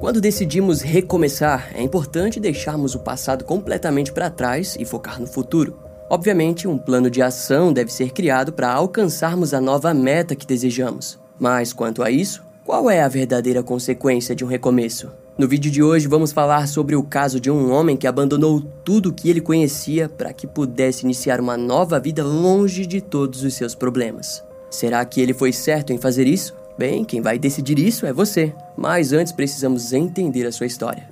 Quando decidimos recomeçar, é importante deixarmos o passado completamente para trás e focar no futuro. Obviamente, um plano de ação deve ser criado para alcançarmos a nova meta que desejamos. Mas quanto a isso, qual é a verdadeira consequência de um recomeço? No vídeo de hoje vamos falar sobre o caso de um homem que abandonou tudo o que ele conhecia para que pudesse iniciar uma nova vida longe de todos os seus problemas. Será que ele foi certo em fazer isso? Bem, quem vai decidir isso é você. Mas antes precisamos entender a sua história.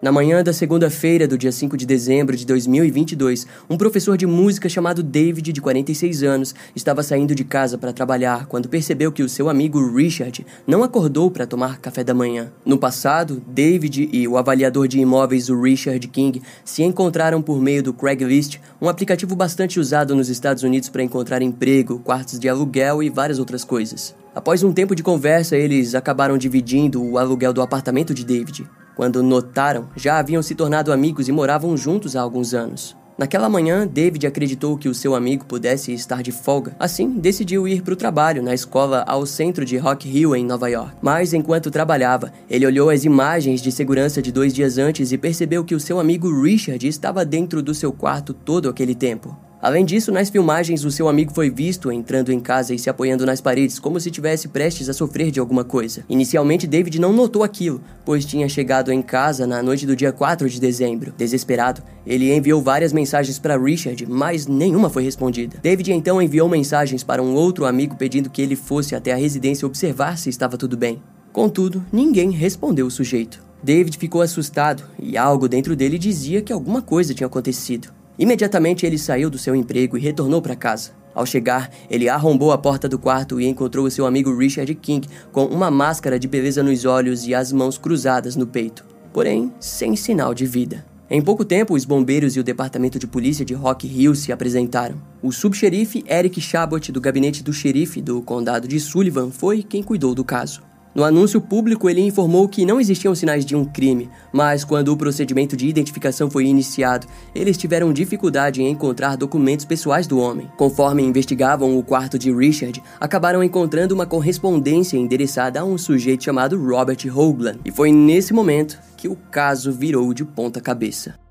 Na manhã da segunda-feira do dia 5 de dezembro de 2022, um professor de música chamado David, de 46 anos, estava saindo de casa para trabalhar quando percebeu que o seu amigo Richard não acordou para tomar café da manhã. No passado, David e o avaliador de imóveis, o Richard King, se encontraram por meio do Craigslist, um aplicativo bastante usado nos Estados Unidos para encontrar emprego, quartos de aluguel e várias outras coisas. Após um tempo de conversa, eles acabaram dividindo o aluguel do apartamento de David. Quando notaram, já haviam se tornado amigos e moravam juntos há alguns anos. Naquela manhã, David acreditou que o seu amigo pudesse estar de folga. Assim, decidiu ir para o trabalho na escola ao centro de Rock Hill, em Nova York. Mas enquanto trabalhava, ele olhou as imagens de segurança de dois dias antes e percebeu que o seu amigo Richard estava dentro do seu quarto todo aquele tempo. Além disso, nas filmagens, o seu amigo foi visto entrando em casa e se apoiando nas paredes, como se tivesse prestes a sofrer de alguma coisa. Inicialmente, David não notou aquilo, pois tinha chegado em casa na noite do dia 4 de dezembro. Desesperado, ele enviou várias mensagens para Richard, mas nenhuma foi respondida. David então enviou mensagens para um outro amigo pedindo que ele fosse até a residência observar se estava tudo bem. Contudo, ninguém respondeu o sujeito. David ficou assustado e algo dentro dele dizia que alguma coisa tinha acontecido. Imediatamente ele saiu do seu emprego e retornou para casa. Ao chegar, ele arrombou a porta do quarto e encontrou seu amigo Richard King com uma máscara de beleza nos olhos e as mãos cruzadas no peito, porém sem sinal de vida. Em pouco tempo, os bombeiros e o departamento de polícia de Rock Hill se apresentaram. O subxerife Eric Chabot, do gabinete do xerife do condado de Sullivan, foi quem cuidou do caso. No anúncio público, ele informou que não existiam sinais de um crime, mas quando o procedimento de identificação foi iniciado, eles tiveram dificuldade em encontrar documentos pessoais do homem. Conforme investigavam o quarto de Richard, acabaram encontrando uma correspondência endereçada a um sujeito chamado Robert Hoagland, e foi nesse momento que o caso virou de ponta cabeça.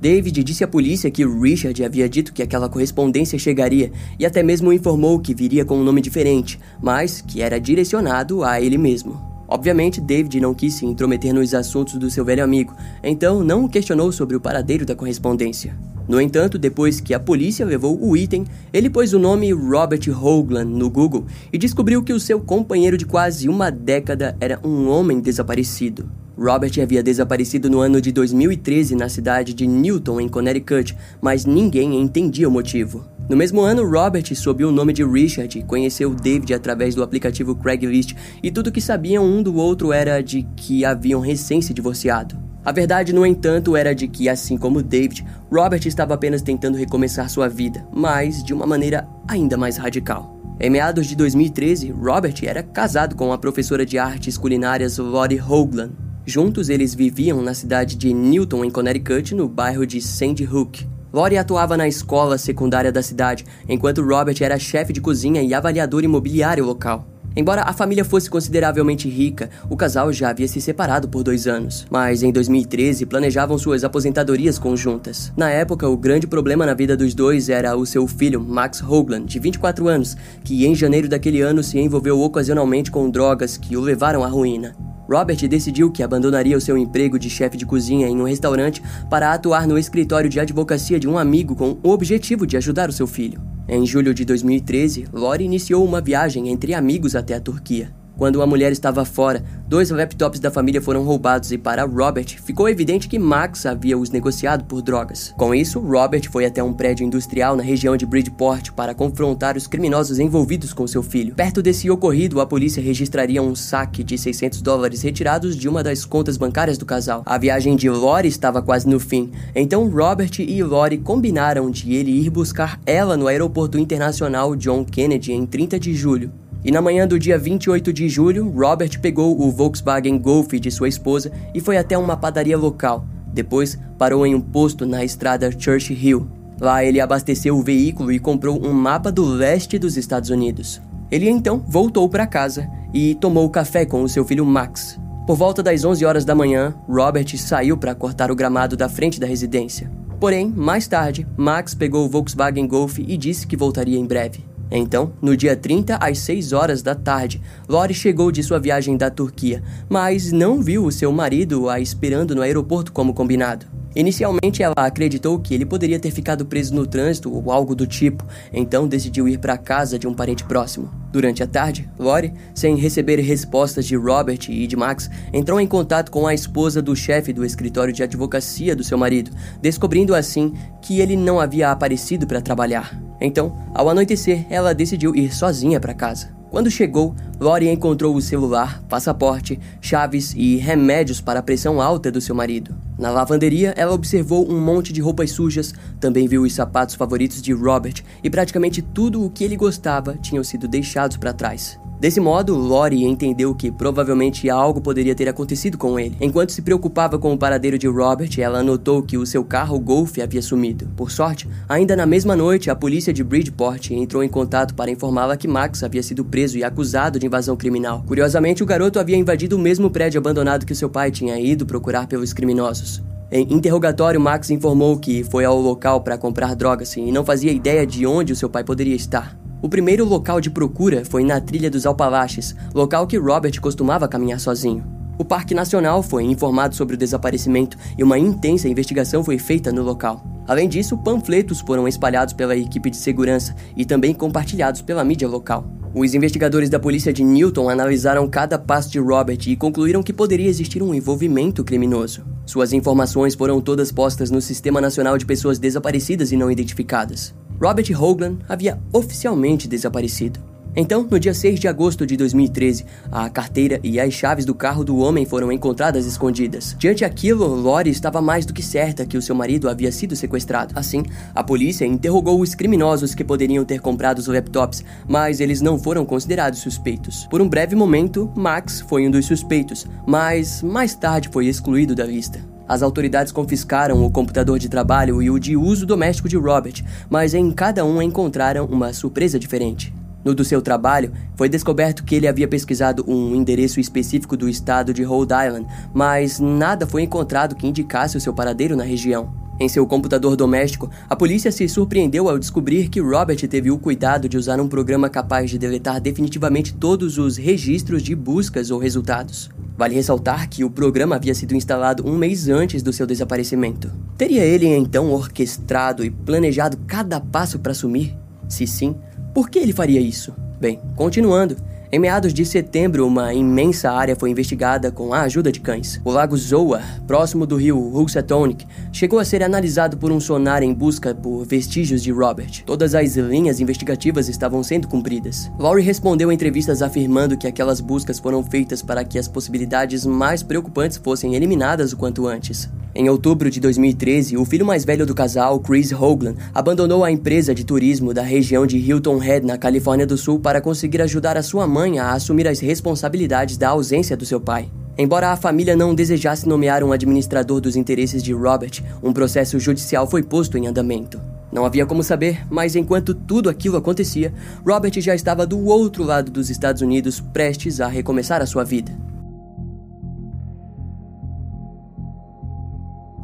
David disse à polícia que Richard havia dito que aquela correspondência chegaria e até mesmo informou que viria com um nome diferente, mas que era direcionado a ele mesmo. Obviamente, David não quis se intrometer nos assuntos do seu velho amigo, então não o questionou sobre o paradeiro da correspondência. No entanto, depois que a polícia levou o item, ele pôs o nome Robert Hoagland no Google e descobriu que o seu companheiro de quase uma década era um homem desaparecido. Robert havia desaparecido no ano de 2013 na cidade de Newton, em Connecticut, mas ninguém entendia o motivo. No mesmo ano, Robert, sob o nome de Richard, conheceu David através do aplicativo Craigslist e tudo que sabiam um do outro era de que haviam recém se divorciado. A verdade, no entanto, era de que, assim como David, Robert estava apenas tentando recomeçar sua vida, mas de uma maneira ainda mais radical. Em meados de 2013, Robert era casado com a professora de artes culinárias Lori Hoagland, Juntos, eles viviam na cidade de Newton, em Connecticut, no bairro de Sandy Hook. Lori atuava na escola secundária da cidade, enquanto Robert era chefe de cozinha e avaliador imobiliário local. Embora a família fosse consideravelmente rica, o casal já havia se separado por dois anos. Mas em 2013 planejavam suas aposentadorias conjuntas. Na época, o grande problema na vida dos dois era o seu filho, Max Hoagland, de 24 anos, que em janeiro daquele ano se envolveu ocasionalmente com drogas que o levaram à ruína. Robert decidiu que abandonaria o seu emprego de chefe de cozinha em um restaurante para atuar no escritório de advocacia de um amigo com o objetivo de ajudar o seu filho. Em julho de 2013, Lori iniciou uma viagem entre amigos até a Turquia. Quando a mulher estava fora, dois laptops da família foram roubados e para Robert ficou evidente que Max havia os negociado por drogas. Com isso, Robert foi até um prédio industrial na região de Bridgeport para confrontar os criminosos envolvidos com seu filho. Perto desse ocorrido, a polícia registraria um saque de 600 dólares retirados de uma das contas bancárias do casal. A viagem de Lori estava quase no fim, então Robert e Lori combinaram de ele ir buscar ela no aeroporto internacional John Kennedy em 30 de julho. E na manhã do dia 28 de julho, Robert pegou o Volkswagen Golf de sua esposa e foi até uma padaria local. Depois, parou em um posto na estrada Church Hill. Lá ele abasteceu o veículo e comprou um mapa do leste dos Estados Unidos. Ele então voltou para casa e tomou café com o seu filho Max. Por volta das 11 horas da manhã, Robert saiu para cortar o gramado da frente da residência. Porém, mais tarde, Max pegou o Volkswagen Golf e disse que voltaria em breve. Então, no dia 30, às 6 horas da tarde, Lori chegou de sua viagem da Turquia, mas não viu o seu marido a esperando no aeroporto como combinado. Inicialmente, ela acreditou que ele poderia ter ficado preso no trânsito ou algo do tipo, então decidiu ir para a casa de um parente próximo. Durante a tarde, Lori, sem receber respostas de Robert e de Max, entrou em contato com a esposa do chefe do escritório de advocacia do seu marido, descobrindo assim que ele não havia aparecido para trabalhar. Então, ao anoitecer, ela decidiu ir sozinha para casa. Quando chegou, Lori encontrou o celular, passaporte, chaves e remédios para a pressão alta do seu marido. Na lavanderia, ela observou um monte de roupas sujas, também viu os sapatos favoritos de Robert e praticamente tudo o que ele gostava tinham sido deixados para trás. Desse modo, Lori entendeu que provavelmente algo poderia ter acontecido com ele. Enquanto se preocupava com o paradeiro de Robert, ela notou que o seu carro Golf havia sumido. Por sorte, ainda na mesma noite, a polícia de Bridgeport entrou em contato para informá-la que Max havia sido preso e acusado de invasão criminal. Curiosamente, o garoto havia invadido o mesmo prédio abandonado que seu pai tinha ido procurar pelos criminosos. Em interrogatório, Max informou que foi ao local para comprar drogas e não fazia ideia de onde o seu pai poderia estar. O primeiro local de procura foi na Trilha dos Alpalaches, local que Robert costumava caminhar sozinho. O Parque Nacional foi informado sobre o desaparecimento e uma intensa investigação foi feita no local. Além disso, panfletos foram espalhados pela equipe de segurança e também compartilhados pela mídia local. Os investigadores da polícia de Newton analisaram cada passo de Robert e concluíram que poderia existir um envolvimento criminoso. Suas informações foram todas postas no Sistema Nacional de Pessoas Desaparecidas e Não Identificadas. Robert Hoagland havia oficialmente desaparecido. Então, no dia 6 de agosto de 2013, a carteira e as chaves do carro do homem foram encontradas escondidas. Diante aquilo, Lori estava mais do que certa que o seu marido havia sido sequestrado. Assim, a polícia interrogou os criminosos que poderiam ter comprado os laptops, mas eles não foram considerados suspeitos. Por um breve momento, Max foi um dos suspeitos, mas mais tarde foi excluído da lista. As autoridades confiscaram o computador de trabalho e o de uso doméstico de Robert, mas em cada um encontraram uma surpresa diferente. No do seu trabalho, foi descoberto que ele havia pesquisado um endereço específico do estado de Rhode Island, mas nada foi encontrado que indicasse o seu paradeiro na região. Em seu computador doméstico, a polícia se surpreendeu ao descobrir que Robert teve o cuidado de usar um programa capaz de deletar definitivamente todos os registros de buscas ou resultados. Vale ressaltar que o programa havia sido instalado um mês antes do seu desaparecimento. Teria ele então orquestrado e planejado cada passo para sumir? Se sim, por que ele faria isso? Bem, continuando. Em meados de setembro, uma imensa área foi investigada com a ajuda de cães. O lago Zoa, próximo do rio Housatonic, chegou a ser analisado por um sonar em busca por vestígios de Robert. Todas as linhas investigativas estavam sendo cumpridas. Laurie respondeu em entrevistas afirmando que aquelas buscas foram feitas para que as possibilidades mais preocupantes fossem eliminadas o quanto antes. Em outubro de 2013, o filho mais velho do casal, Chris Hoagland, abandonou a empresa de turismo da região de Hilton Head, na Califórnia do Sul, para conseguir ajudar a sua mãe a assumir as responsabilidades da ausência do seu pai. Embora a família não desejasse nomear um administrador dos interesses de Robert, um processo judicial foi posto em andamento. Não havia como saber, mas enquanto tudo aquilo acontecia, Robert já estava do outro lado dos Estados Unidos, prestes a recomeçar a sua vida.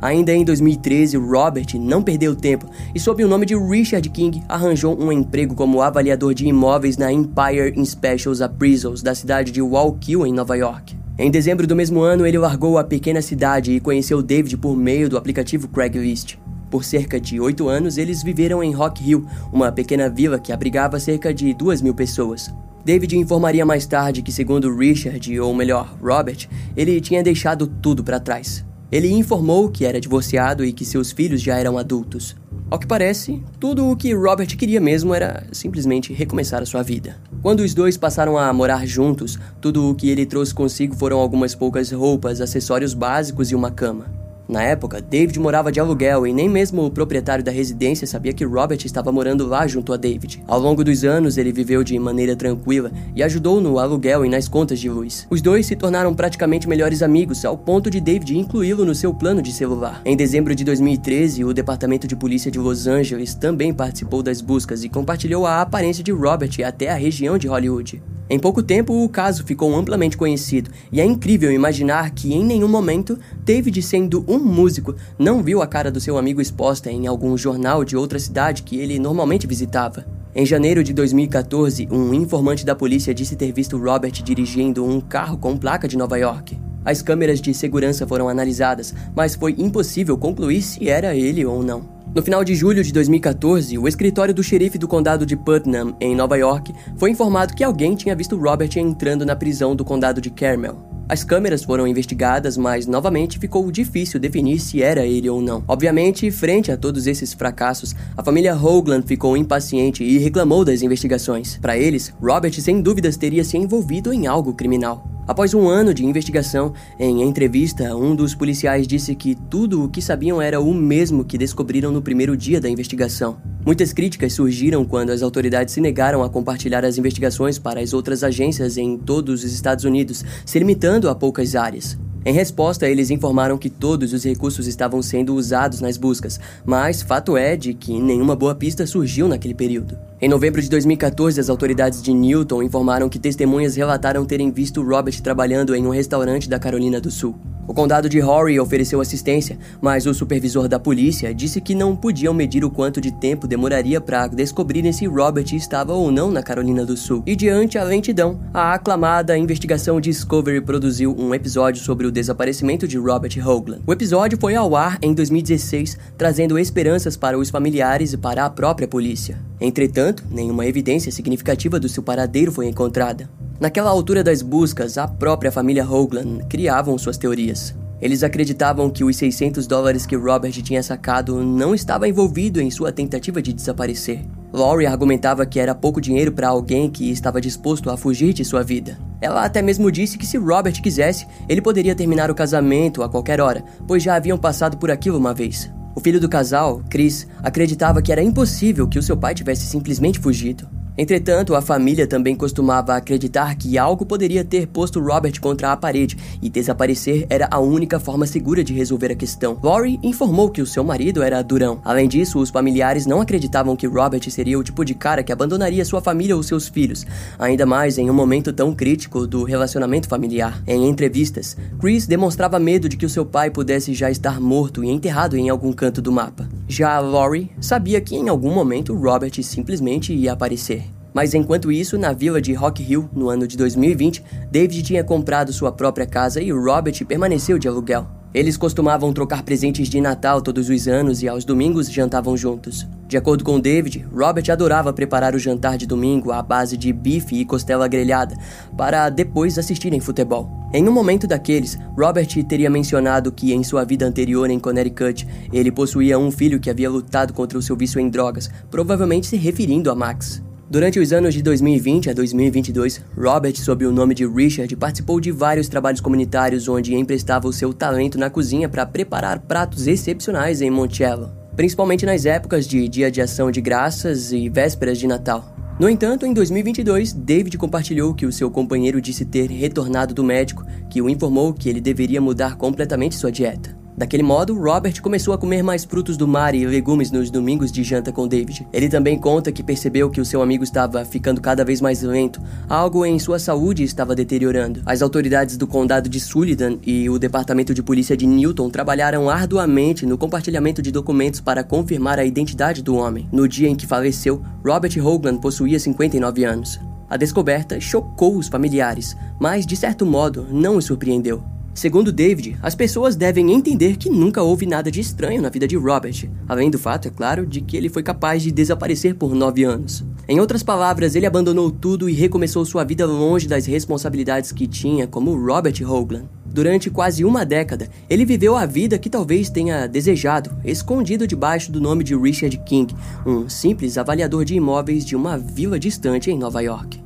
Ainda em 2013, Robert não perdeu tempo e, sob o nome de Richard King, arranjou um emprego como avaliador de imóveis na Empire Inspections Appraisals da cidade de Wallkill, em Nova York. Em dezembro do mesmo ano, ele largou a pequena cidade e conheceu David por meio do aplicativo Craigslist. Por cerca de oito anos, eles viveram em Rock Hill, uma pequena vila que abrigava cerca de duas mil pessoas. David informaria mais tarde que, segundo Richard, ou melhor, Robert, ele tinha deixado tudo para trás. Ele informou que era divorciado e que seus filhos já eram adultos. Ao que parece, tudo o que Robert queria mesmo era simplesmente recomeçar a sua vida. Quando os dois passaram a morar juntos, tudo o que ele trouxe consigo foram algumas poucas roupas, acessórios básicos e uma cama. Na época, David morava de aluguel e nem mesmo o proprietário da residência sabia que Robert estava morando lá junto a David. Ao longo dos anos, ele viveu de maneira tranquila e ajudou no aluguel e nas contas de luz. Os dois se tornaram praticamente melhores amigos, ao ponto de David incluí-lo no seu plano de celular. Em dezembro de 2013, o Departamento de Polícia de Los Angeles também participou das buscas e compartilhou a aparência de Robert até a região de Hollywood. Em pouco tempo, o caso ficou amplamente conhecido, e é incrível imaginar que em nenhum momento David, sendo um músico, não viu a cara do seu amigo exposta em algum jornal de outra cidade que ele normalmente visitava. Em janeiro de 2014, um informante da polícia disse ter visto Robert dirigindo um carro com placa de Nova York. As câmeras de segurança foram analisadas, mas foi impossível concluir se era ele ou não. No final de julho de 2014, o escritório do xerife do condado de Putnam, em Nova York, foi informado que alguém tinha visto Robert entrando na prisão do condado de Carmel. As câmeras foram investigadas, mas novamente ficou difícil definir se era ele ou não. Obviamente, frente a todos esses fracassos, a família Hoagland ficou impaciente e reclamou das investigações. Para eles, Robert sem dúvidas teria se envolvido em algo criminal. Após um ano de investigação, em entrevista, um dos policiais disse que tudo o que sabiam era o mesmo que descobriram no primeiro dia da investigação. Muitas críticas surgiram quando as autoridades se negaram a compartilhar as investigações para as outras agências em todos os Estados Unidos, se limitando a poucas áreas. Em resposta, eles informaram que todos os recursos estavam sendo usados nas buscas, mas fato é de que nenhuma boa pista surgiu naquele período. Em novembro de 2014, as autoridades de Newton informaram que testemunhas relataram terem visto Robert trabalhando em um restaurante da Carolina do Sul. O condado de Horry ofereceu assistência, mas o supervisor da polícia disse que não podiam medir o quanto de tempo demoraria para descobrirem se Robert estava ou não na Carolina do Sul. E diante a lentidão, a aclamada investigação Discovery produziu um episódio sobre o desaparecimento de Robert Hoagland. O episódio foi ao ar em 2016, trazendo esperanças para os familiares e para a própria polícia. Entretanto, nenhuma evidência significativa do seu paradeiro foi encontrada. Naquela altura das buscas, a própria família Hoagland criavam suas teorias. Eles acreditavam que os 600 dólares que Robert tinha sacado não estava envolvido em sua tentativa de desaparecer. Laurie argumentava que era pouco dinheiro para alguém que estava disposto a fugir de sua vida. Ela até mesmo disse que se Robert quisesse, ele poderia terminar o casamento a qualquer hora, pois já haviam passado por aquilo uma vez. O filho do casal, Chris, acreditava que era impossível que o seu pai tivesse simplesmente fugido. Entretanto, a família também costumava acreditar que algo poderia ter posto Robert contra a parede e desaparecer era a única forma segura de resolver a questão. Lori informou que o seu marido era durão. Além disso, os familiares não acreditavam que Robert seria o tipo de cara que abandonaria sua família ou seus filhos, ainda mais em um momento tão crítico do relacionamento familiar. Em entrevistas, Chris demonstrava medo de que o seu pai pudesse já estar morto e enterrado em algum canto do mapa. Já Lori sabia que em algum momento Robert simplesmente ia aparecer. Mas enquanto isso, na vila de Rock Hill, no ano de 2020, David tinha comprado sua própria casa e Robert permaneceu de aluguel. Eles costumavam trocar presentes de Natal todos os anos e aos domingos jantavam juntos. De acordo com David, Robert adorava preparar o jantar de domingo à base de bife e costela grelhada, para depois assistirem futebol. Em um momento daqueles, Robert teria mencionado que em sua vida anterior em Connecticut, ele possuía um filho que havia lutado contra o seu vício em drogas, provavelmente se referindo a Max. Durante os anos de 2020 a 2022, Robert, sob o nome de Richard, participou de vários trabalhos comunitários onde emprestava o seu talento na cozinha para preparar pratos excepcionais em Monticello, principalmente nas épocas de Dia de Ação de Graças e vésperas de Natal. No entanto, em 2022, David compartilhou que o seu companheiro disse ter retornado do médico, que o informou que ele deveria mudar completamente sua dieta. Daquele modo, Robert começou a comer mais frutos do mar e legumes nos domingos de janta com David. Ele também conta que percebeu que o seu amigo estava ficando cada vez mais lento, algo em sua saúde estava deteriorando. As autoridades do condado de Sullivan e o departamento de polícia de Newton trabalharam arduamente no compartilhamento de documentos para confirmar a identidade do homem. No dia em que faleceu, Robert Hoagland possuía 59 anos. A descoberta chocou os familiares, mas de certo modo não os surpreendeu. Segundo David, as pessoas devem entender que nunca houve nada de estranho na vida de Robert, além do fato, é claro, de que ele foi capaz de desaparecer por nove anos. Em outras palavras, ele abandonou tudo e recomeçou sua vida longe das responsabilidades que tinha como Robert Hoagland. Durante quase uma década, ele viveu a vida que talvez tenha desejado, escondido debaixo do nome de Richard King, um simples avaliador de imóveis de uma vila distante em Nova York.